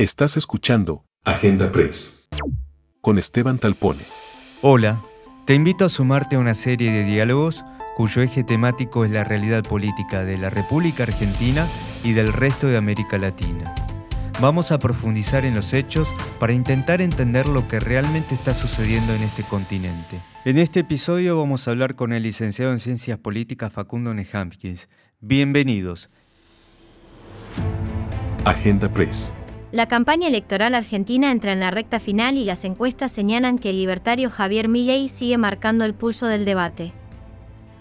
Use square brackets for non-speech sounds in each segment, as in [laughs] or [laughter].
Estás escuchando Agenda Press con Esteban Talpone. Hola, te invito a sumarte a una serie de diálogos cuyo eje temático es la realidad política de la República Argentina y del resto de América Latina. Vamos a profundizar en los hechos para intentar entender lo que realmente está sucediendo en este continente. En este episodio vamos a hablar con el licenciado en Ciencias Políticas Facundo Nehamkins. Bienvenidos. Agenda Press. La campaña electoral argentina entra en la recta final y las encuestas señalan que el libertario Javier Milei sigue marcando el pulso del debate.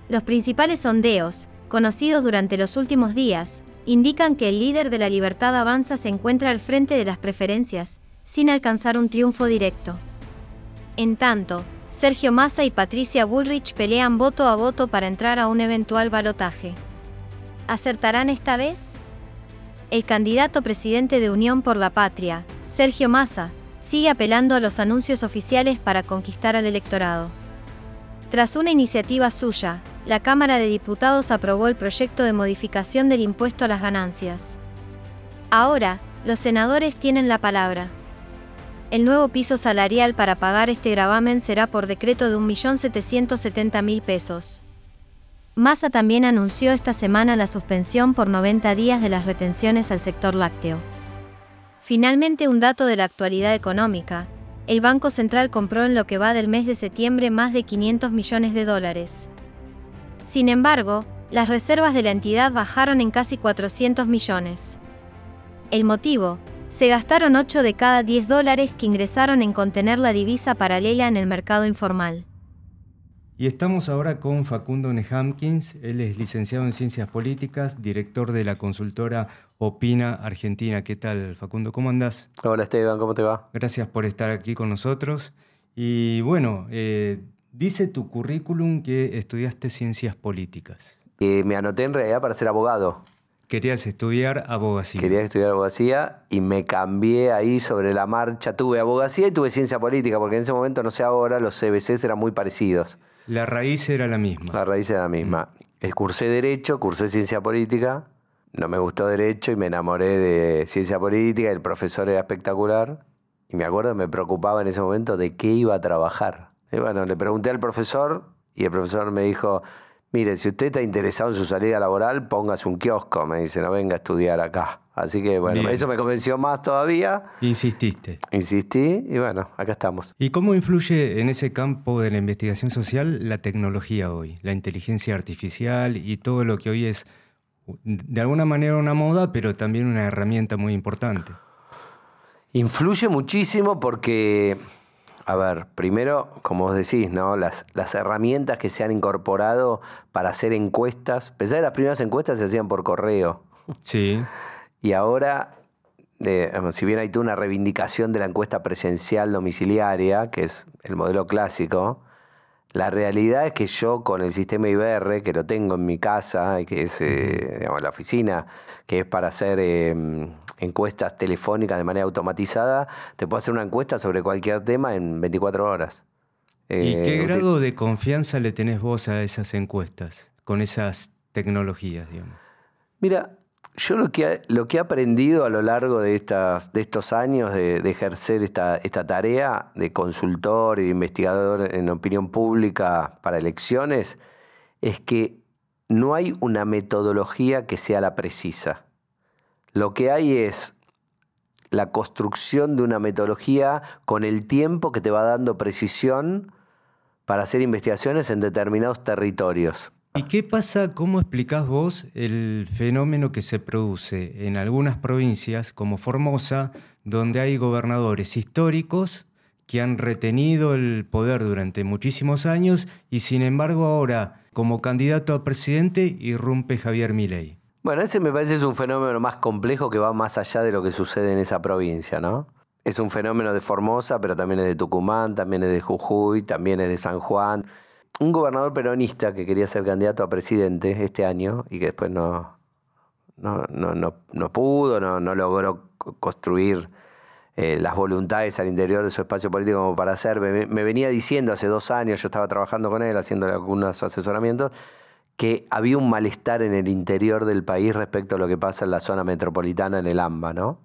Los principales sondeos, conocidos durante los últimos días, indican que el líder de la Libertad Avanza se encuentra al frente de las preferencias, sin alcanzar un triunfo directo. En tanto, Sergio Massa y Patricia Bullrich pelean voto a voto para entrar a un eventual balotaje. ¿Acertarán esta vez? El candidato presidente de Unión por la Patria, Sergio Massa, sigue apelando a los anuncios oficiales para conquistar al electorado. Tras una iniciativa suya, la Cámara de Diputados aprobó el proyecto de modificación del impuesto a las ganancias. Ahora, los senadores tienen la palabra. El nuevo piso salarial para pagar este gravamen será por decreto de 1.770.000 pesos. Massa también anunció esta semana la suspensión por 90 días de las retenciones al sector lácteo. Finalmente, un dato de la actualidad económica. El Banco Central compró en lo que va del mes de septiembre más de 500 millones de dólares. Sin embargo, las reservas de la entidad bajaron en casi 400 millones. El motivo, se gastaron 8 de cada 10 dólares que ingresaron en contener la divisa paralela en el mercado informal. Y estamos ahora con Facundo Nehamkins, él es licenciado en Ciencias Políticas, director de la consultora Opina Argentina. ¿Qué tal, Facundo? ¿Cómo andás? Hola Esteban, ¿cómo te va? Gracias por estar aquí con nosotros. Y bueno, eh, dice tu currículum que estudiaste Ciencias Políticas. Eh, me anoté en realidad para ser abogado. Querías estudiar abogacía. Quería estudiar abogacía y me cambié ahí sobre la marcha. Tuve abogacía y tuve ciencia política, porque en ese momento, no sé ahora, los CBCs eran muy parecidos. La raíz era la misma. La raíz era la misma. Eh, Cursé Derecho, cursé Ciencia Política. No me gustó Derecho y me enamoré de Ciencia Política. El profesor era espectacular. Y me acuerdo que me preocupaba en ese momento de qué iba a trabajar. Y bueno, le pregunté al profesor y el profesor me dijo, mire, si usted está interesado en su salida laboral, póngase un kiosco. Me dice, no venga a estudiar acá. Así que bueno, Bien. eso me convenció más todavía. Insististe. Insistí y bueno, acá estamos. ¿Y cómo influye en ese campo de la investigación social la tecnología hoy? La inteligencia artificial y todo lo que hoy es de alguna manera una moda, pero también una herramienta muy importante. Influye muchísimo porque, a ver, primero, como vos decís, ¿no? Las, las herramientas que se han incorporado para hacer encuestas. Pensá que las primeras encuestas se hacían por correo. Sí. Y ahora, eh, si bien hay toda una reivindicación de la encuesta presencial domiciliaria, que es el modelo clásico, la realidad es que yo con el sistema IBR, que lo tengo en mi casa, y que es eh, digamos, la oficina, que es para hacer eh, encuestas telefónicas de manera automatizada, te puedo hacer una encuesta sobre cualquier tema en 24 horas. ¿Y Eh, qué grado de confianza le tenés vos a esas encuestas, con esas tecnologías, digamos? Mira, yo lo que, lo que he aprendido a lo largo de, estas, de estos años de, de ejercer esta, esta tarea de consultor y de investigador en opinión pública para elecciones es que no hay una metodología que sea la precisa. Lo que hay es la construcción de una metodología con el tiempo que te va dando precisión para hacer investigaciones en determinados territorios. ¿Y qué pasa, cómo explicás vos el fenómeno que se produce en algunas provincias, como Formosa, donde hay gobernadores históricos que han retenido el poder durante muchísimos años y sin embargo ahora, como candidato a presidente, irrumpe Javier Milei? Bueno, ese me parece es un fenómeno más complejo que va más allá de lo que sucede en esa provincia, ¿no? Es un fenómeno de Formosa, pero también es de Tucumán, también es de Jujuy, también es de San Juan. Un gobernador peronista que quería ser candidato a presidente este año y que después no, no, no, no, no pudo, no, no logró co- construir eh, las voluntades al interior de su espacio político como para hacer. Me, me venía diciendo hace dos años, yo estaba trabajando con él, haciéndole algunos asesoramientos, que había un malestar en el interior del país respecto a lo que pasa en la zona metropolitana, en el AMBA, ¿no?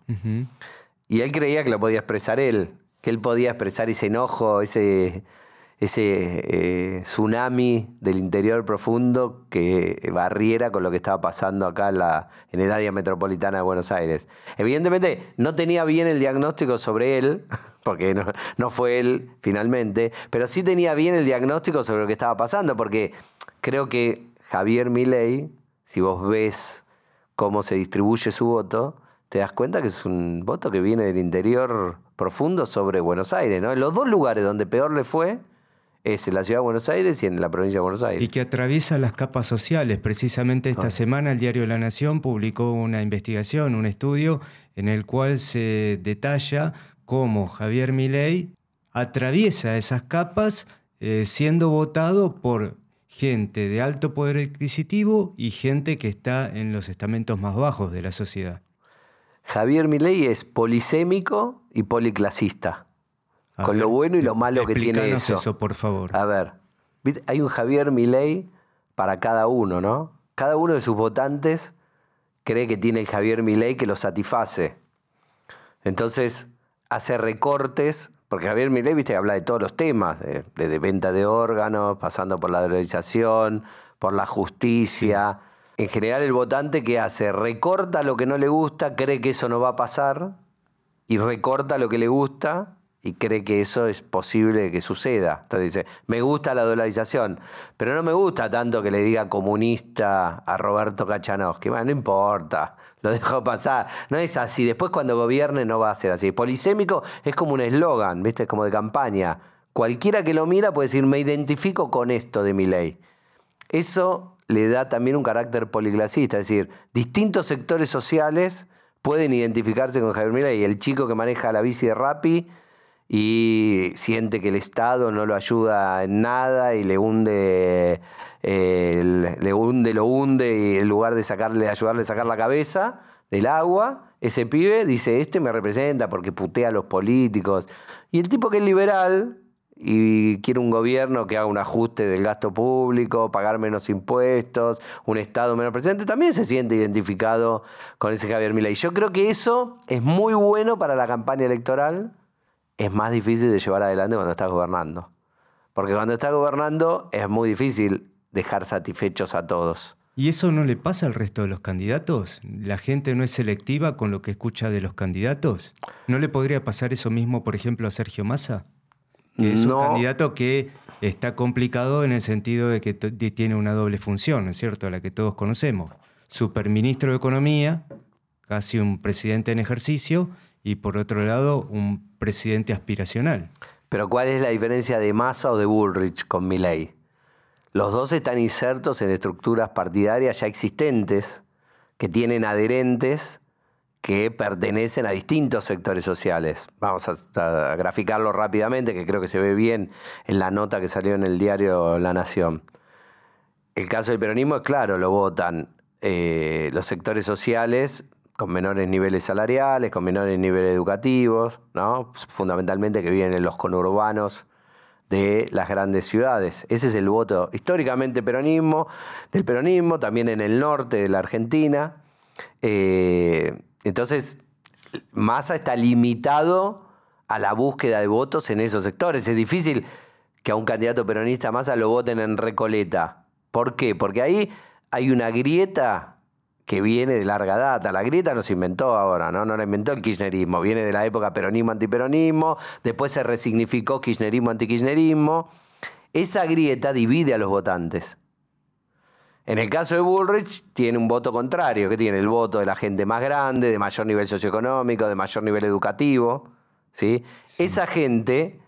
Y él creía que lo podía expresar él, que él podía expresar ese enojo, ese, ese eh, tsunami del interior profundo que barriera con lo que estaba pasando acá en, el área metropolitana de Buenos Aires. Evidentemente no tenía bien el diagnóstico sobre él, [laughs] porque no, no fue él finalmente, pero sí tenía bien el diagnóstico sobre lo que estaba pasando, porque creo que Javier Milei, si vos ves cómo se distribuye su voto, te das cuenta que es un voto que viene del interior profundo sobre Buenos Aires, ¿no? En los dos lugares donde peor le fue, es en la ciudad de Buenos Aires y en la provincia de Buenos Aires. Y que atraviesa las capas sociales. Precisamente esta Ah. semana el diario La Nación publicó una investigación, un estudio en el cual se detalla cómo Javier Milei atraviesa esas capas eh, siendo votado por gente de alto poder adquisitivo y gente que está en los estamentos más bajos de la sociedad. Javier Milei es polisémico y policlasista. A con ver, lo bueno y lo malo que tiene eso. eso, por favor. A ver, hay un Javier Milei para cada uno, ¿no? Cada uno de sus votantes cree que tiene el Javier Milei que lo satisface. Entonces hace recortes, porque Javier Milei, viste, habla de todos los temas, eh, desde venta de órganos, pasando por la dolarización, por la justicia. En general el votante que hace, recorta lo que no le gusta, cree que eso no va a pasar, y recorta lo que le gusta y cree que eso es posible que suceda. Entonces dice, me gusta la dolarización, pero no me gusta tanto que le diga comunista a Roberto Kachanovsky. Bueno, no importa, lo dejo pasar. No es así. Después cuando gobierne no va a ser así. Polisémico es como un eslogan, ¿viste? Es como de campaña. Cualquiera que lo mira puede decir, me identifico con esto de mi ley. Eso le da también un carácter policlasista, es decir, distintos sectores sociales pueden identificarse con Javier Milei. El chico que maneja la bici de Rappi y siente que el Estado no lo ayuda en nada y le hunde, eh, le hunde, lo hunde y en lugar de sacarle, ayudarle a sacar la cabeza del agua, ese pibe dice, este me representa porque putea a los políticos. Y el tipo que es liberal y quiere un gobierno que haga un ajuste del gasto público, pagar menos impuestos, un Estado menos presente, también se siente identificado con ese Javier Milei. Yo creo que eso es muy bueno para la campaña electoral, es más difícil de llevar adelante cuando estás gobernando. Porque cuando estás gobernando es muy difícil dejar satisfechos a todos. ¿Y eso no le pasa al resto de los candidatos? ¿La gente no es selectiva con lo que escucha de los candidatos? ¿No le podría pasar eso mismo, por ejemplo, a Sergio Massa? Que es No. un candidato que está complicado en el sentido de que tiene una doble función, ¿no es cierto? La que todos conocemos. Superministro de Economía, casi un presidente en ejercicio, y por otro lado, un presidente aspiracional. Pero ¿cuál es la diferencia de Massa o de Bullrich con Milley? Los dos están insertos en estructuras partidarias ya existentes que tienen adherentes que pertenecen a distintos sectores sociales. Vamos a, graficarlo rápidamente, que creo que se ve bien en la nota que salió en el diario La Nación. El caso del peronismo es claro, lo votan eh, los sectores sociales con menores niveles salariales, con menores niveles educativos, ¿no? fundamentalmente que viven en los conurbanos de las grandes ciudades. Ese es el voto históricamente peronismo, del peronismo, también en el norte de la Argentina. Eh, entonces, Massa está limitado a la búsqueda de votos en esos sectores. Es difícil que a un candidato peronista Massa lo voten en Recoleta. ¿Por qué? Porque ahí hay una grieta que viene de larga data. La grieta no se inventó ahora, ¿no? No la inventó el kirchnerismo. Viene de la época peronismo-antiperonismo, después se resignificó kirchnerismo-antikirchnerismo. Esa grieta divide a los votantes. En el caso de Bullrich, tiene un voto contrario, que tiene el voto de la gente más grande, de mayor nivel socioeconómico, de mayor nivel educativo. ¿sí? Esa gente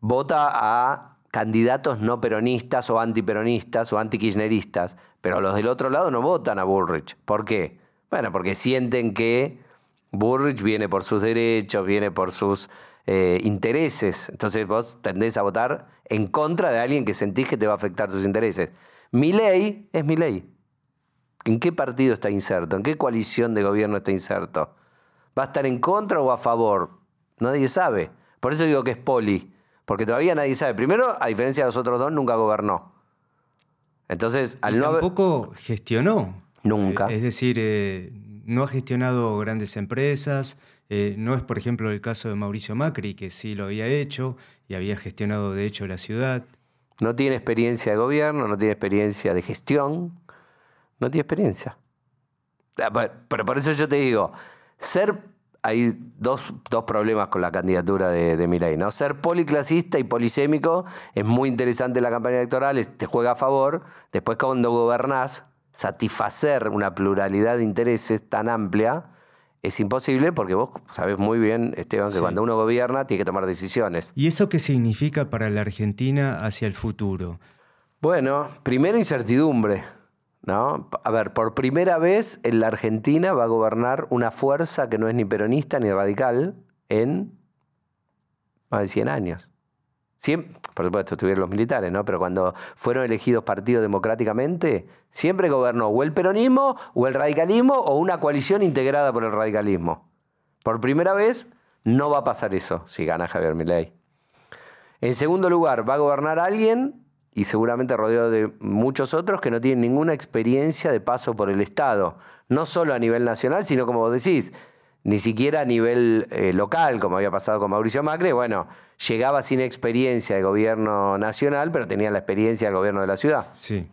vota a candidatos no peronistas o antiperonistas o antikirchneristas, pero los del otro lado no votan a Bullrich. ¿Por qué? Bueno, porque sienten que Bullrich viene por sus derechos, viene por sus eh, intereses. Entonces vos tendés a votar en contra de alguien que sentís que te va a afectar tus intereses. Mi ley es mi ley. ¿En qué partido está inserto? ¿En qué coalición de gobierno está inserto? ¿Va a estar en contra o a favor? Nadie sabe. Por eso digo que es poli. Porque todavía nadie sabe. Primero, a diferencia de los otros dos, nunca gobernó. Entonces, al Y no tampoco gestionó. Nunca. Eh, Es decir, eh, no ha gestionado grandes empresas, Eh, no es, por ejemplo, el caso de Mauricio Macri, que sí lo había hecho y había gestionado, de hecho, la ciudad. No tiene experiencia de gobierno, no tiene experiencia de gestión, no tiene experiencia. Ah, pero por eso yo te digo, ser hay dos, problemas con la candidatura de, de Milei, ¿no? Ser policlasista y polisémico es muy interesante en la campaña electoral, te juega a favor. Después cuando gobernás, satisfacer una pluralidad de intereses tan amplia es imposible porque vos sabés muy bien, Esteban, que cuando uno gobierna tiene que tomar decisiones. ¿Y eso qué significa para la Argentina hacia el futuro? Bueno, primero incertidumbre. ¿No? A ver, por primera vez en la Argentina va a gobernar una fuerza que no es ni peronista ni radical en más de 100 años. por supuesto, estuvieron los militares, ¿no? Pero cuando fueron elegidos partidos democráticamente, siempre gobernó o el peronismo o el radicalismo o una coalición integrada por el radicalismo. Por primera vez no va a pasar eso si gana Javier Milei. En segundo lugar, va a gobernar alguien y seguramente rodeado de muchos otros que no tienen ninguna experiencia de paso por el Estado, no solo a nivel nacional, sino como vos decís, ni siquiera a nivel eh, local, como había pasado con Mauricio Macri, bueno, llegaba sin experiencia de gobierno nacional, pero tenía la experiencia del gobierno de la ciudad. Sí.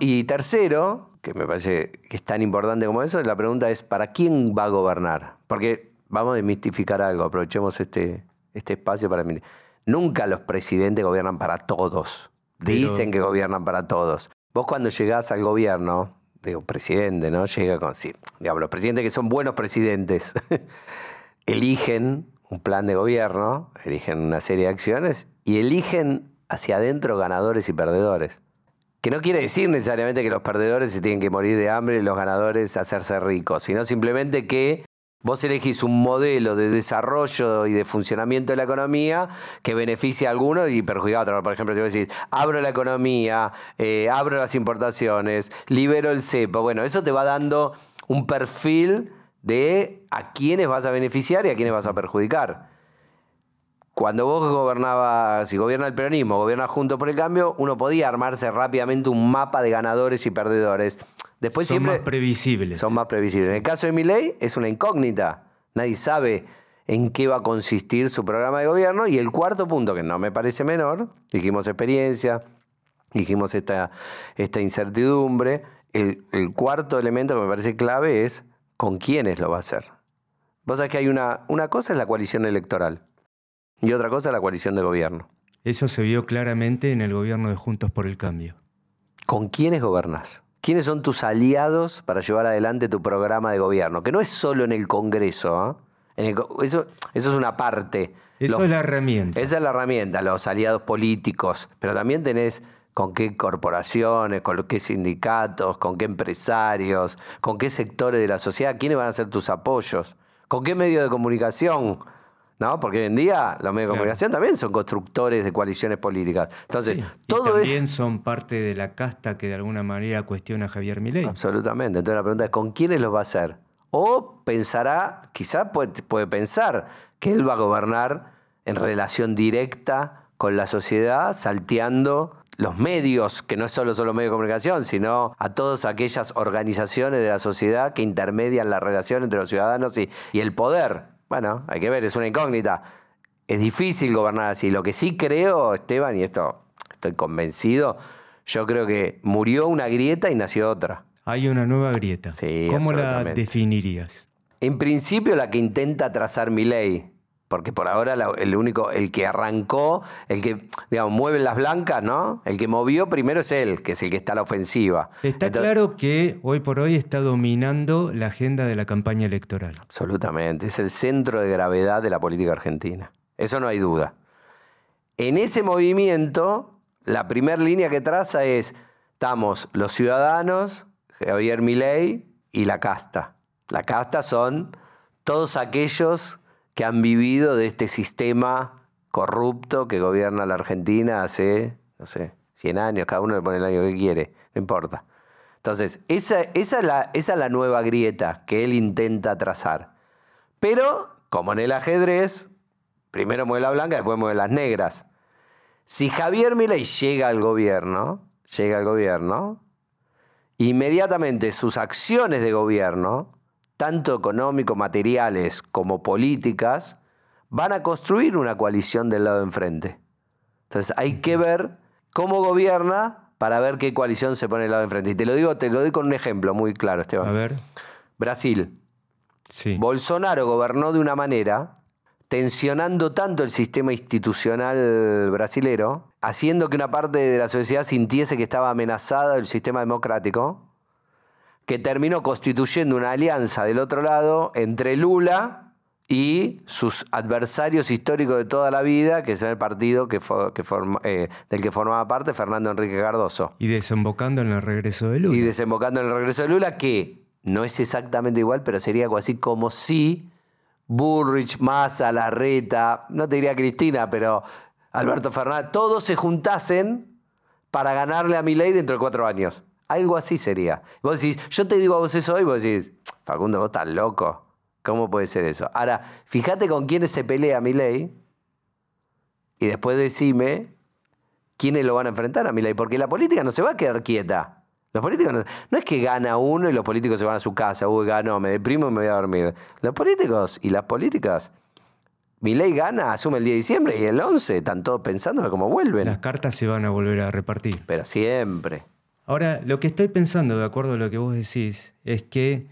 Y tercero, que me parece que es tan importante como eso, la pregunta es, ¿para quién va a gobernar? Porque vamos a desmistificar algo, aprovechemos este, este espacio para... Nunca los presidentes gobiernan para todos. Dicen que gobiernan para todos. Vos cuando llegás al gobierno, digo, presidente, ¿no? Llega con, sí, digamos, los presidentes que son buenos presidentes, [laughs] eligen un plan de gobierno, eligen una serie de acciones y eligen hacia adentro ganadores y perdedores. Que no quiere decir necesariamente que los perdedores se tienen que morir de hambre y los ganadores hacerse ricos, sino simplemente que Vos elegís un modelo de desarrollo y de funcionamiento de la economía que beneficia a algunos y perjudica a otros. Por ejemplo, si vos decís, abro la economía, eh, abro las importaciones, libero el cepo. Bueno, eso te va dando un perfil de a quiénes vas a beneficiar y a quiénes vas a perjudicar. Cuando vos gobernabas, si gobierna el peronismo, gobierna junto por el cambio, uno podía armarse rápidamente un mapa de ganadores y perdedores son más previsibles. Son más previsibles. En el caso de Milei es una incógnita. Nadie sabe en qué va a consistir su programa de gobierno. Y el cuarto punto, que no me parece menor, dijimos experiencia, dijimos esta, esta incertidumbre. El, cuarto elemento que me parece clave es con quiénes lo va a hacer. Vos sabés que hay una, una cosa es la coalición electoral y otra cosa es la coalición de gobierno. Eso se vio claramente en el gobierno de Juntos por el Cambio. ¿Con quiénes gobernás? ¿Quiénes son tus aliados para llevar adelante tu programa de gobierno? Que no es solo en el Congreso. ¿eh? eso, eso es una parte. Eso es la herramienta. Esa es la herramienta, los aliados políticos. Pero también tenés con qué corporaciones, con qué sindicatos, con qué empresarios, con qué sectores de la sociedad, quiénes van a ser tus apoyos, con qué medios de comunicación ¿no? Porque hoy en día los medios de comunicación también son constructores de coaliciones políticas. Entonces, todo y también son parte de la casta que de alguna manera cuestiona a Javier Milei. Absolutamente. Entonces la pregunta es, ¿con quiénes los va a hacer? O pensará, quizás puede, puede pensar que él va a gobernar en relación directa con la sociedad, salteando los medios, que no solo son los medios de comunicación, sino a todas aquellas organizaciones de la sociedad que intermedian la relación entre los ciudadanos y, y el poder. Bueno, hay que ver, es una incógnita. Es difícil gobernar así. Lo que sí creo, Esteban, y esto estoy convencido, yo creo que murió una grieta y nació otra. Hay una nueva grieta. Sí, ¿Cómo la definirías? En principio la que intenta trazar mi ley, porque por ahora el único, el que arrancó, el que, digamos, mueve las blancas, ¿no? El que movió primero es él, que es el que está a la ofensiva. Está claro que hoy por hoy está dominando la agenda de la campaña electoral. Absolutamente, es el centro de gravedad de la política argentina. Eso no hay duda. En ese movimiento, la primera línea que traza es, estamos los ciudadanos, Javier Milei y la casta. La casta son todos aquellos que han vivido de este sistema corrupto que gobierna la Argentina hace, no sé, 100 años, cada uno le pone el año que quiere, no importa. Entonces, esa, esa, es la, esa es la nueva grieta que él intenta trazar. Pero, como en el ajedrez, primero mueve la blanca, después mueve las negras. Si Javier Milei llega al gobierno, llega al gobierno, inmediatamente sus acciones de gobierno tanto económicos, materiales como políticas, van a construir una coalición del lado de enfrente. Entonces hay que ver cómo gobierna para ver qué coalición se pone del lado de enfrente. Y te lo digo, te lo doy con un ejemplo muy claro, Esteban. A ver. Brasil. Sí. Bolsonaro gobernó de una manera tensionando tanto el sistema institucional brasilero, haciendo que una parte de la sociedad sintiese que estaba amenazada el sistema democrático, que terminó constituyendo una alianza del otro lado entre Lula y sus adversarios históricos de toda la vida, que es el partido que que eh, del que formaba parte Fernando Enrique Cardoso. Y desembocando en el regreso de Lula. Y desembocando en el regreso de Lula, que no es exactamente igual, pero sería algo así como si Bullrich, Massa, Larreta, no te diría Cristina, pero Alberto Fernández, todos se juntasen para ganarle a mi ley dentro de cuatro años. Algo así sería. Vos decís, yo te digo a vos eso hoy, vos decís, Facundo, vos estás loco. ¿Cómo puede ser eso? Ahora, fíjate con quiénes se pelea mi ley y después decime quiénes lo van a enfrentar a mi ley, porque la política no se va a quedar quieta. Los políticos no, es que gana uno y los políticos se van a su casa, uy, ganó, me deprimo y me voy a dormir. Los políticos y las políticas mi ley gana, asume el 10 de diciembre y el 11 están todos pensando cómo vuelven. Las cartas se van a volver a repartir. Pero siempre. Ahora, lo que estoy pensando, de acuerdo a lo que vos decís, es que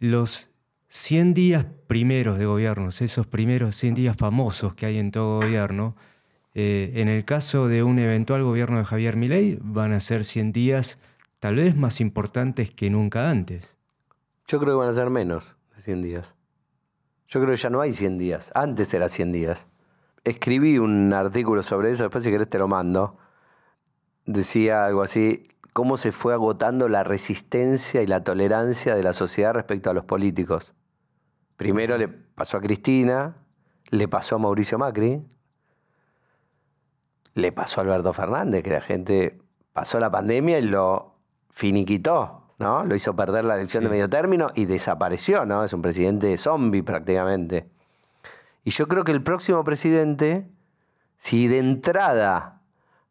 los 100 días primeros de gobiernos, esos primeros 100 días famosos que hay en todo gobierno, eh, en el caso de un eventual gobierno de Javier Milei, van a ser 100 días tal vez más importantes que nunca antes. Yo creo que van a ser menos de 100 días. Yo creo que ya no hay 100 días. Antes era 100 días. Escribí un artículo sobre eso, después si querés te lo mando decía algo así, cómo se fue agotando la resistencia y la tolerancia de la sociedad respecto a los políticos. Primero le pasó a Cristina, le pasó a Mauricio Macri, le pasó a Alberto Fernández, que la gente pasó la pandemia y lo finiquitó, ¿no? Lo hizo perder la elección de medio término y desapareció, ¿no? Es un presidente zombie prácticamente. Y yo creo que el próximo presidente, si de entrada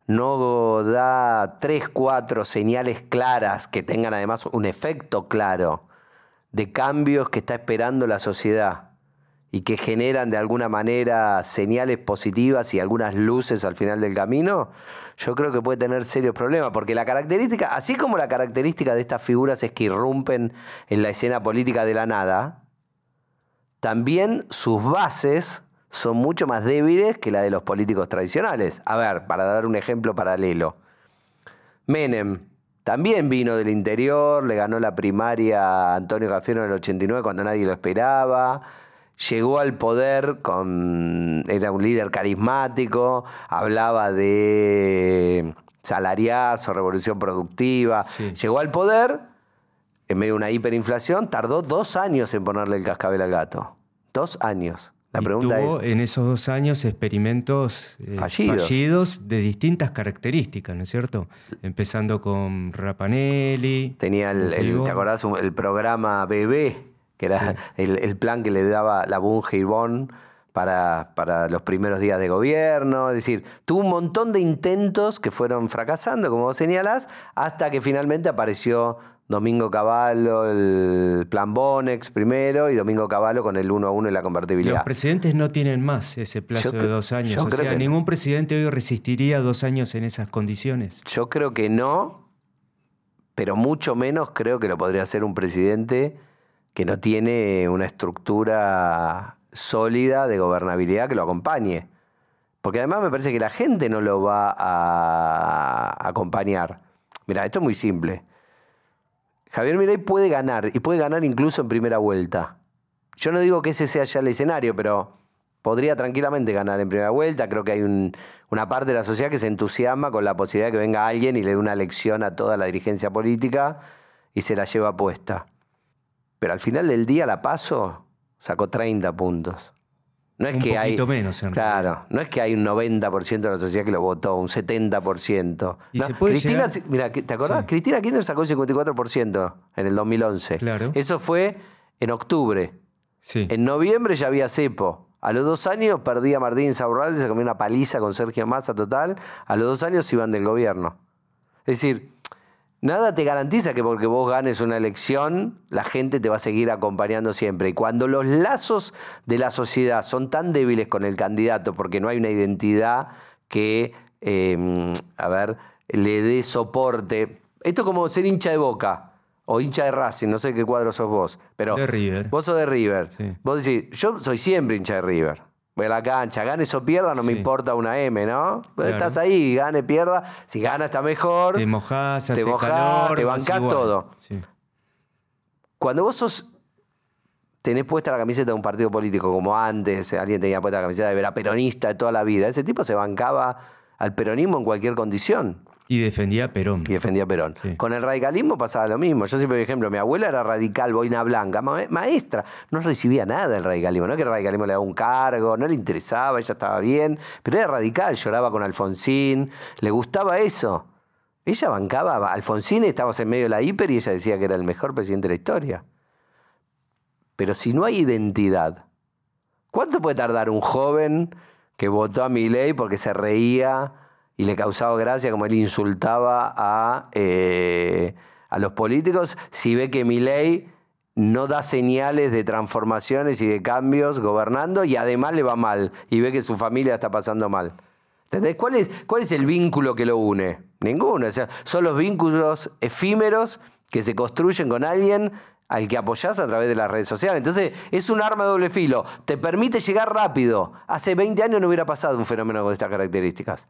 no da tres, cuatro señales claras que tengan además un efecto claro de cambios que está esperando la sociedad y que generan de alguna manera señales positivas y algunas luces al final del camino, yo creo que puede tener serios problemas, porque la característica, así como la característica de estas figuras es que irrumpen en la escena política de la nada, también sus bases son mucho más débiles que la de los políticos tradicionales. A ver, para dar un ejemplo paralelo. Menem también vino del interior, le ganó la primaria a Antonio Cafiero en el 89 cuando nadie lo esperaba. Llegó al poder con. era un líder carismático, hablaba de salariazo, revolución productiva. Llegó al poder en medio de una hiperinflación, tardó dos años en ponerle el cascabel al gato. Dos años. La pregunta tuvo en esos dos años experimentos eh, fallidos. de distintas características, ¿no es cierto? Empezando con Rapanelli. Tenía el, ¿te acordás? El programa BB, que era el, plan que le daba la Bunge y para, para los primeros días de gobierno. Es decir, tuvo un montón de intentos que fueron fracasando, como vos señalás, hasta que finalmente apareció Domingo Cavallo, el plan Bonex primero y Domingo Cavallo con el 1 a 1 y la convertibilidad. Los presidentes no tienen más ese plazo de dos años. o sea, ningún presidente hoy resistiría dos años en esas condiciones. Yo creo que no, pero mucho menos creo que lo podría hacer un presidente que no tiene una estructura sólida de gobernabilidad que lo acompañe. Porque además me parece que la gente no lo va a acompañar. Mira, esto es muy simple. Javier Milei puede ganar y puede ganar incluso en primera vuelta. Yo no digo que ese sea ya el escenario, pero podría tranquilamente ganar en primera vuelta. Creo que hay una parte de la sociedad que se entusiasma con la posibilidad de que venga alguien y le dé una lección a toda la dirigencia política y se la lleva puesta. Pero al final del día la paso, sacó 30 puntos. No es un que hay. menos, Claro, no es que hay un 90% de la sociedad que lo votó, un 70%. ¿Y Cristina, mira, ¿te acordás? Cristina Kirchner sacó el 54% en el 2011. Claro. Eso fue en octubre. Sí. En noviembre ya había cepo. A los dos años perdía Martín Saurralde, se comió una paliza con Sergio Massa total. A los dos años iban del gobierno. Es decir, Nada te garantiza que porque vos ganes una elección, la gente te va a seguir acompañando siempre. Y cuando los lazos de la sociedad son tan débiles con el candidato porque no hay una identidad que, em, a ver, le dé soporte. Esto es como ser hincha de boca o hincha de Racing, no sé qué cuadro sos vos. Pero De River. Vos sos de River. Sí. Vos decís, yo soy siempre hincha de River. Voy a la cancha, gane o pierda, no me importa una M, ¿no? Pues Claro. Estás ahí, gane, pierda. Si gana está mejor. Te mojás, hace mojás, calor, te vas bancás todo. Sí. Cuando vos sos tenés puesta la camiseta de un partido político como antes, alguien tenía puesta la camiseta de vera peronista de toda la vida, ese tipo se bancaba al peronismo en cualquier condición Y defendía a Perón. y defendía a Perón. Sí. Con el radicalismo pasaba lo mismo. Yo siempre, por ejemplo, mi abuela era radical, boina blanca, ma- maestra. No recibía nada del radicalismo. No es que el radicalismo le daba un cargo, no le interesaba, ella estaba bien, pero era radical, lloraba con Alfonsín, le gustaba eso. Ella bancaba a Alfonsín, estábamos en medio de la hiper y ella decía que era el mejor presidente de la historia. Pero si no hay identidad, ¿cuánto puede tardar un joven que votó a Milei porque se reía y le causaba gracia como él insultaba a, eh, a los políticos si ve que Milei no da señales de transformaciones y de cambios gobernando y además le va mal y ve que su familia está pasando mal? ¿Entendés? ¿Cuál es, ¿Cuál es el vínculo que lo une? Ninguno. O sea, son los vínculos efímeros que se construyen con alguien al que apoyás a través de las redes sociales. Entonces, es un arma de doble filo. Te permite llegar rápido. Hace 20 años no hubiera pasado un fenómeno con estas características.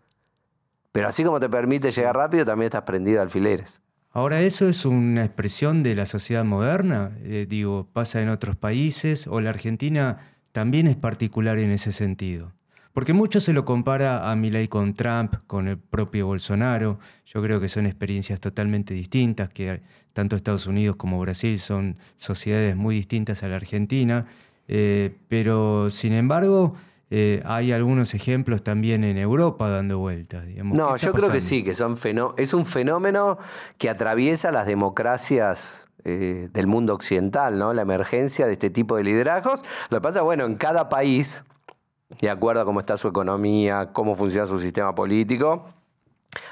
Pero así como te permite llegar rápido, también estás prendido a alfileres. Ahora, ¿eso es una expresión de la sociedad moderna? Eh, digo, ¿pasa en otros países? ¿O la Argentina también es particular en ese sentido? Porque mucho se lo compara a Milei con Trump, con el propio Bolsonaro. Yo creo que son experiencias totalmente distintas, que tanto Estados Unidos como Brasil son sociedades muy distintas a la Argentina. Eh, pero, sin embargo, eh, hay algunos ejemplos también en Europa dando vueltas. digamos. No, ¿Qué está yo creo que sí, que son es un fenómeno que atraviesa las democracias eh, del mundo occidental, ¿no? La emergencia de este tipo de liderazgos. Lo que pasa, bueno, en cada país, de acuerdo a cómo está su economía, cómo funciona su sistema político,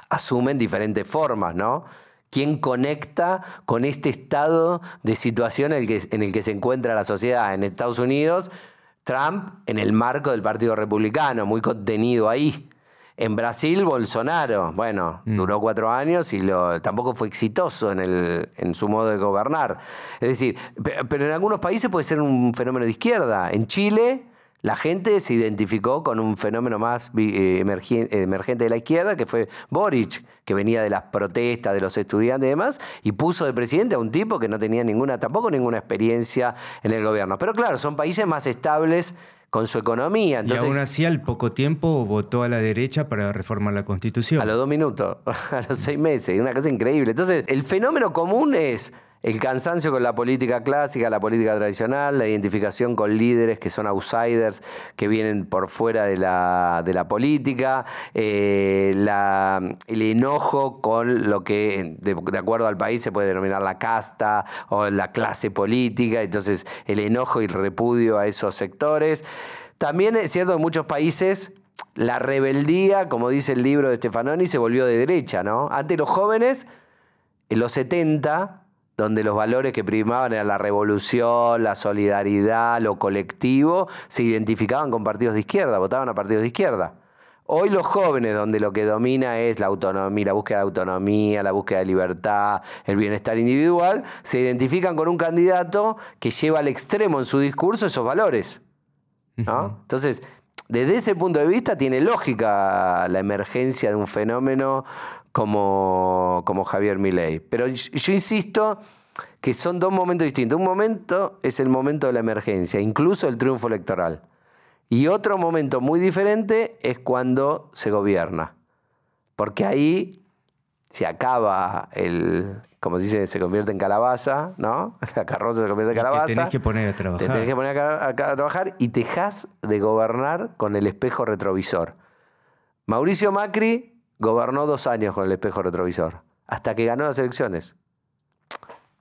asumen diferentes formas, ¿no? ¿Quién conecta con este estado de situación en el, que, en el que se encuentra la sociedad? En Estados Unidos, Trump en el marco del Partido Republicano, muy contenido ahí. En Brasil, Bolsonaro, bueno, duró cuatro años y lo, tampoco fue exitoso en, el, en su modo de gobernar. Es decir, pe- pero en algunos países puede ser un fenómeno de izquierda. En Chile, la gente se identificó con un fenómeno más eh, emergente de la izquierda, que fue Boric, que venía de las protestas de los estudiantes y demás, y puso de presidente a un tipo que no tenía ninguna, tampoco ninguna experiencia en el gobierno. Pero claro, son países más estables con su economía. Entonces, y aún así, al poco tiempo, votó a la derecha para reformar la Constitución. a los dos minutos, [laughs] a los seis meses, una cosa increíble. Entonces, el fenómeno común es el cansancio con la política clásica, la política tradicional, la identificación con líderes que son outsiders, que vienen por fuera de la, de la política, eh, el enojo con lo que, de, acuerdo al país, se puede denominar la casta o la clase política, entonces el enojo y el repudio a esos sectores. También es cierto en muchos países la rebeldía, como dice el libro de Stefanoni, se volvió de derecha, ¿no? Antes los jóvenes, en los 70, donde los valores que primaban eran la revolución, la solidaridad, lo colectivo, se identificaban con partidos de izquierda, votaban a partidos de izquierda. Hoy los jóvenes, donde lo que domina es la autonomía, la búsqueda de autonomía, la búsqueda de libertad, el bienestar individual, se identifican con un candidato que lleva al extremo en su discurso esos valores. ¿no? Entonces, desde ese punto de vista tiene lógica la emergencia de un fenómeno como, como Javier Milei. Pero yo, yo insisto que son dos momentos distintos. Un momento es el momento de la emergencia, incluso el triunfo electoral. Y otro momento muy diferente es cuando se gobierna. Porque ahí se acaba el, como dice, se convierte en calabaza, ¿no? [laughs] La carroza se convierte en Y te calabaza. tenés que poner a trabajar. Te tenés que poner a, a- a trabajar y dejás de gobernar con el espejo retrovisor. Mauricio Macri gobernó dos años con el espejo retrovisor, hasta que ganó las elecciones.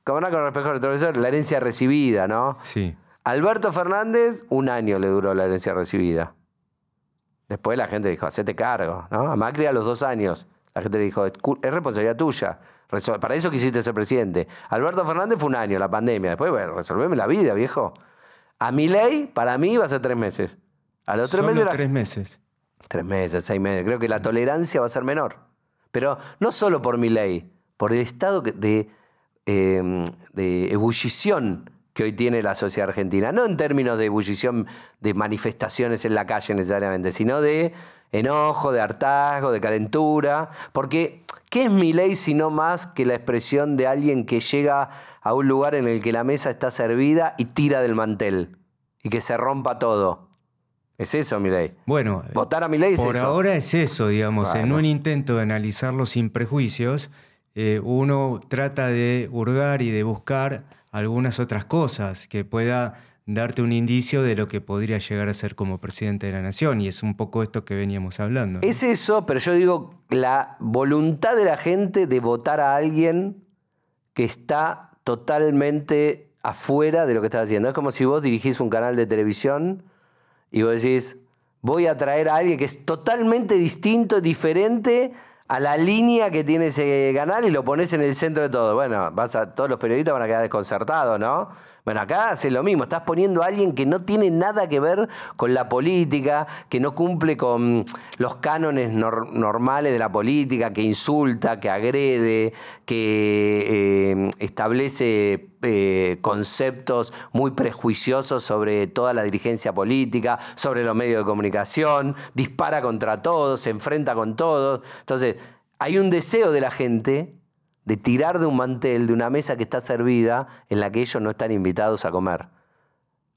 Gobernar con el espejo retrovisor, la herencia recibida, ¿no? Sí. Alberto Fernández, un año le duró la herencia recibida. Después la gente dijo, hacete cargo, ¿no? A Macri a los dos años La gente le dijo, es, responsabilidad tuya. Para eso quisiste ser presidente. Alberto Fernández fue un año, la pandemia. Después, bueno, resolveme la vida, viejo. A mi ley, para mí, va a ser tres meses. A los tres meses. Tres meses. Tres meses, seis meses. Creo que la tolerancia va a ser menor. Pero no solo por mi ley, por el estado de, em, de ebullición que hoy tiene la sociedad argentina. No en términos de ebullición de manifestaciones en la calle necesariamente, sino de enojo, de hartazgo, de calentura. Porque, ¿qué es mi ley sino más que la expresión de alguien que llega a un lugar en el que la mesa está servida y tira del mantel? Y que se rompa todo. Es eso, mi ley. Bueno, votar a mi ley es por ahora es eso, digamos. En un intento de analizarlo sin prejuicios, eh, uno trata de hurgar y de buscar algunas otras cosas que pueda darte un indicio de lo que podría llegar a ser como presidente de la nación. Y es un poco esto que veníamos hablando. Es eso, pero yo digo la voluntad de la gente de votar a alguien que está totalmente afuera de lo que está haciendo. Es como si vos dirigís un canal de televisión y vos decís, voy a traer a alguien que es totalmente distinto, diferente a la línea que tiene ese canal y lo pones en el centro de todo. Bueno, vas a, todos los periodistas van a quedar desconcertados, ¿no? Bueno, acá hace lo mismo, estás poniendo a alguien que no tiene nada que ver con la política, que no cumple con los cánones normales de la política, que insulta, que agrede, que eh, establece eh, conceptos muy prejuiciosos sobre toda la dirigencia política, sobre los medios de comunicación, dispara contra todos, se enfrenta con todos. Entonces, hay un deseo de la gente de tirar de un mantel, de una mesa que está servida, en la que ellos no están invitados a comer.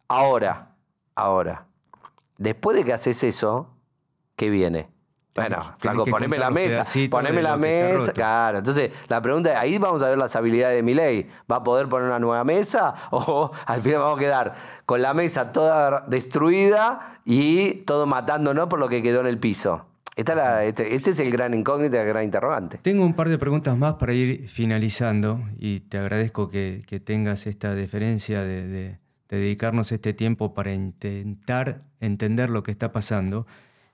Ahora, ahora, después de que haces eso, ¿qué viene? Bueno, Franco, poneme la mesa, poneme la mesa, claro. Entonces, la pregunta es, ahí vamos a ver las habilidades de mi ley. ¿Va a poder poner una nueva mesa [laughs] o al final vamos a quedar con la mesa toda destruida y todo matándonos por lo que quedó en el piso? Este, este, es el gran incógnito, el gran interrogante. Tengo un par de preguntas más para ir finalizando y te agradezco que, tengas esta deferencia de, dedicarnos este tiempo para intentar entender lo que está pasando.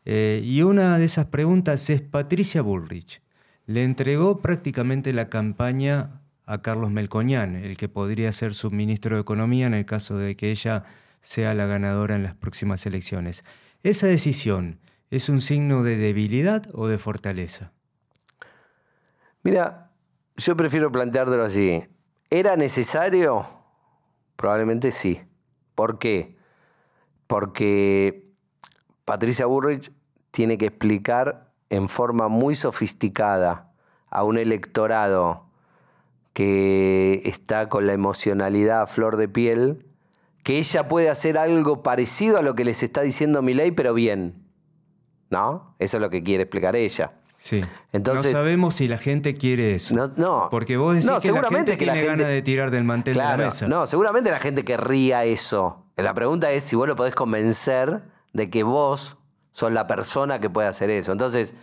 Eh, y una de esas preguntas es Patricia Bullrich. Le entregó prácticamente la campaña a Carlos Melconian, el que podría ser su ministro de Economía en el caso de que ella sea la ganadora en las próximas elecciones. Esa decisión ¿Es un signo de debilidad o de fortaleza? Mira, yo prefiero planteártelo así. ¿Era necesario? Probablemente sí. ¿Por qué? Porque Patricia Burrich tiene que explicar en forma muy sofisticada a un electorado que está con la emocionalidad a flor de piel, que ella puede hacer algo parecido a lo que les está diciendo mi ley, pero bien. ¿No? Eso es lo que quiere explicar ella. Sí. Entonces, no sabemos si la gente quiere eso. No, no. Porque vos decís que seguramente la gente tiene ganas de tirar del mantel de la mesa. No, seguramente la gente querría eso. La pregunta es si vos lo podés convencer de que vos sos la persona que puede hacer eso. Entonces,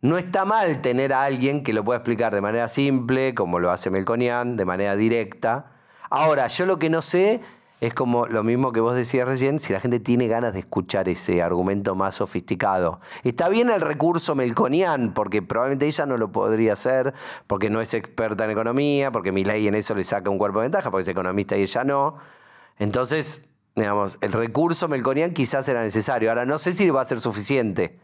no está mal tener a alguien que lo pueda explicar de manera simple, como lo hace Melconian, de manera directa. Ahora, yo lo que no sé es como lo mismo que vos decías recién, si la gente tiene ganas de escuchar ese argumento más sofisticado. Está bien el recurso melconian, porque probablemente ella no lo podría hacer, porque no es experta en economía, porque mi ley en eso le saca un cuerpo de ventaja, porque es economista y ella no. Entonces, digamos, el recurso melconian quizás era necesario. Ahora, no sé si va a ser suficiente.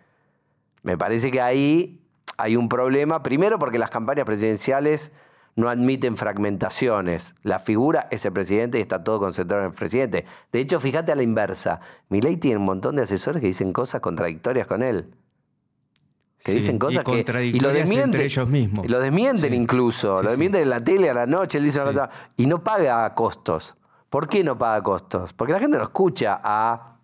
Me parece que ahí hay un problema, primero porque las campañas presidenciales no admiten fragmentaciones. La figura es el presidente y está todo concentrado en el presidente. De hecho, fíjate a la inversa. Milei tiene un montón de asesores que dicen cosas contradictorias con él. Que dicen cosas y que. Y lo desmienten. ellos mismos. Y lo desmienten incluso. lo desmienten en la tele a la noche. Él dice una cosa. Y no paga costos. ¿Por qué no paga costos? Porque la gente no escucha a.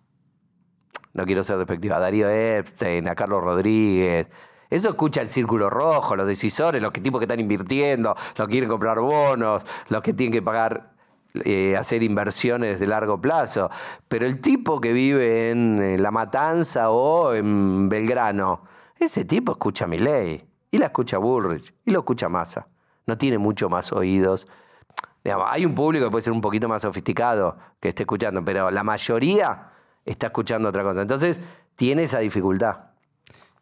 No quiero ser despectiva. A Darío Epstein, a Carlos Rodríguez eso escucha el círculo rojo, los decisores, los que, tipos que están invirtiendo, los que quieren comprar bonos, los que tienen que pagar eh, hacer inversiones de largo plazo. Pero el tipo que vive en eh, La Matanza o en Belgrano, ese tipo escucha mi ley. Y la escucha Bullrich. Y lo escucha Massa. No tiene mucho más oídos. hay un público que puede ser un poquito más sofisticado que esté escuchando, pero la mayoría está escuchando otra cosa. Entonces, tiene esa dificultad.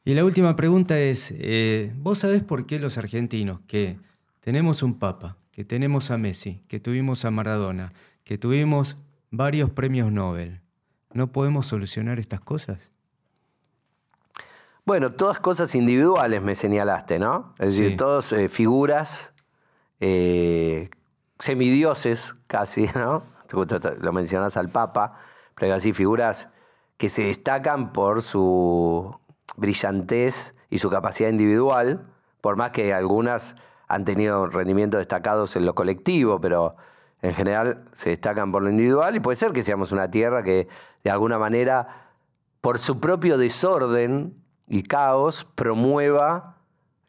Y la última pregunta es, eh, ¿vos sabés por qué los argentinos que tenemos un papa, que tenemos a Messi, que tuvimos a Maradona, que tuvimos varios premios Nobel, no podemos solucionar estas cosas? Bueno, todas cosas individuales me señalaste, ¿no? Es decir, todas eh, figuras, eh, semidioses casi, [laughs] ¿no? Lo mencionas al Papa, pero así figuras que se destacan por su brillantez y su capacidad individual, por más que algunas han tenido rendimientos destacados en lo colectivo, pero en general se destacan por lo individual y puede ser que seamos una tierra que de alguna manera, por su propio desorden y caos, promueva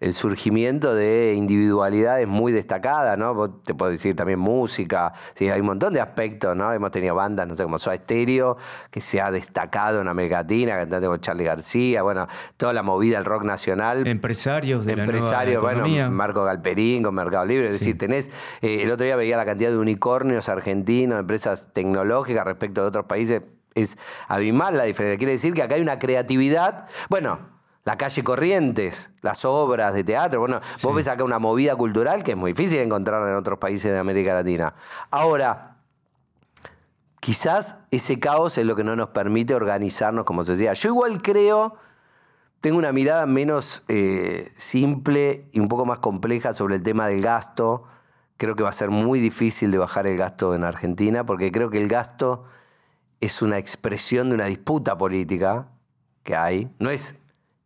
el surgimiento de individualidades muy destacadas, ¿no? te puedo decir también música, sí, hay un montón de aspectos, ¿no? Hemos tenido bandas, no sé, como Soda Stereo, que se ha destacado en América Latina, cantante como Charlie García, bueno, toda la movida del rock nacional. Empresarios de Empresarios, la bueno, Marco Galperín con Mercado Libre, es decir, tenés, eh, el otro día veía la cantidad de unicornios argentinos, empresas tecnológicas respecto de otros países, es abismal la diferencia. Quiere decir que acá hay una creatividad, bueno, la calle Corrientes, las obras de teatro. Bueno, vos ves acá una movida cultural que es muy difícil de encontrar en otros países de América Latina. Ahora, quizás ese caos es lo que no nos permite organizarnos como sociedad. Yo igual creo, tengo una mirada menos eh, simple y un poco más compleja sobre el tema del gasto. Creo que va a ser muy difícil de bajar el gasto en Argentina porque creo que el gasto es una expresión de una disputa política que hay. No es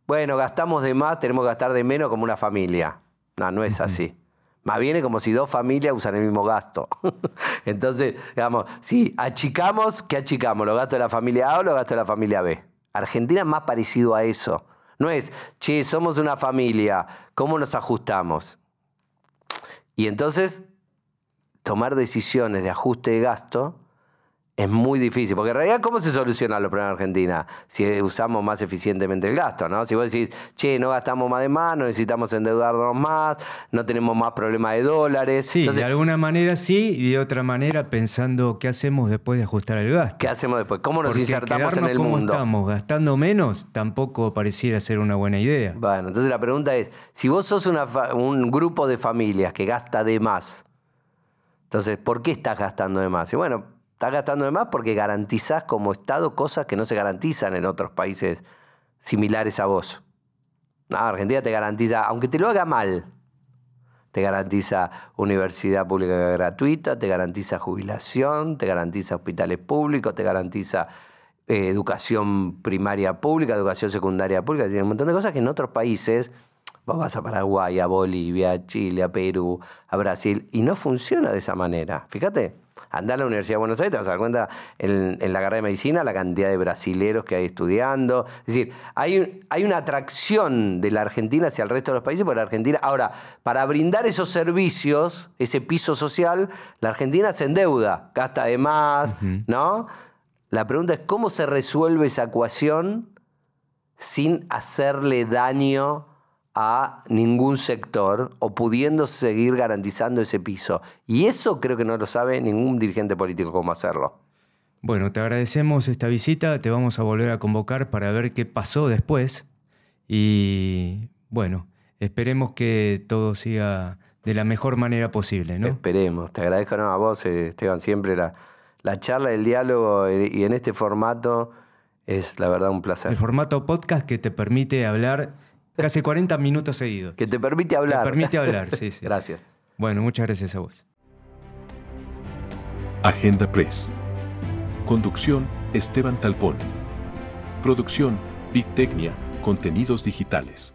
bueno, gastamos de más, tenemos que gastar de menos como una familia. No, no es así. Más bien es como si dos familias usan el mismo gasto. [laughs] Entonces, digamos, si achicamos, ¿qué achicamos? ¿Los gastos de la familia A o los gastos de la familia B? Argentina es más parecido a eso. No es, che, somos una familia, ¿cómo nos ajustamos? Y entonces, tomar decisiones de ajuste de gasto es muy difícil, porque en realidad, ¿cómo se solucionan los problemas en Argentina? Si usamos más eficientemente el gasto, ¿no? Si vos decís, che, no gastamos más de más, no necesitamos endeudarnos más, no tenemos más problemas de dólares. Sí, de alguna manera sí, y de otra manera pensando qué hacemos después de ajustar el gasto. ¿Qué hacemos después? ¿Cómo nos insertamos en el como mundo? estamos gastando menos, tampoco pareciera ser una buena idea. Bueno, entonces la pregunta es, si vos sos un grupo de familias que gasta de más, entonces, ¿por qué estás gastando de más? Y bueno, Estás gastando de más porque garantizás como Estado cosas que no se garantizan en otros países similares a vos. No, Argentina te garantiza, aunque te lo haga mal, te garantiza universidad pública gratuita, te garantiza jubilación, te garantiza hospitales públicos, te garantiza eh, educación primaria pública, educación secundaria pública, tiene un montón de cosas que en otros países, vos vas a Paraguay, a Bolivia, a Chile, a Perú, a Brasil, y no funciona de esa manera. Fíjate, Andá a la Universidad de Buenos Aires, te vas a dar cuenta en, la carrera de medicina la cantidad de brasileros que hay estudiando. Es decir, hay, hay una atracción de la Argentina hacia el resto de los países por la Argentina. Ahora, para brindar esos servicios, ese piso social, la Argentina se endeuda, gasta de más, ¿no? La pregunta es cómo se resuelve esa ecuación sin hacerle daño a ningún sector o pudiendo seguir garantizando ese piso. Y eso creo que no lo sabe ningún dirigente político cómo hacerlo. Bueno, te agradecemos esta visita, te vamos a volver a convocar para ver qué pasó después y bueno, esperemos que todo siga de la mejor manera posible, ¿no? Esperemos, te agradezco a vos, eh, Esteban, siempre la, la charla, el diálogo eh, y en este formato es la verdad un placer. El formato podcast que te permite hablar Casi 40 minutos seguidos. Que te permite hablar. Te permite [laughs] hablar, sí, sí. Gracias. Bueno, muchas gracias a vos. Agenda Press. Conducción, Esteban Talpón. Producción, Big Tecnia, Contenidos Digitales.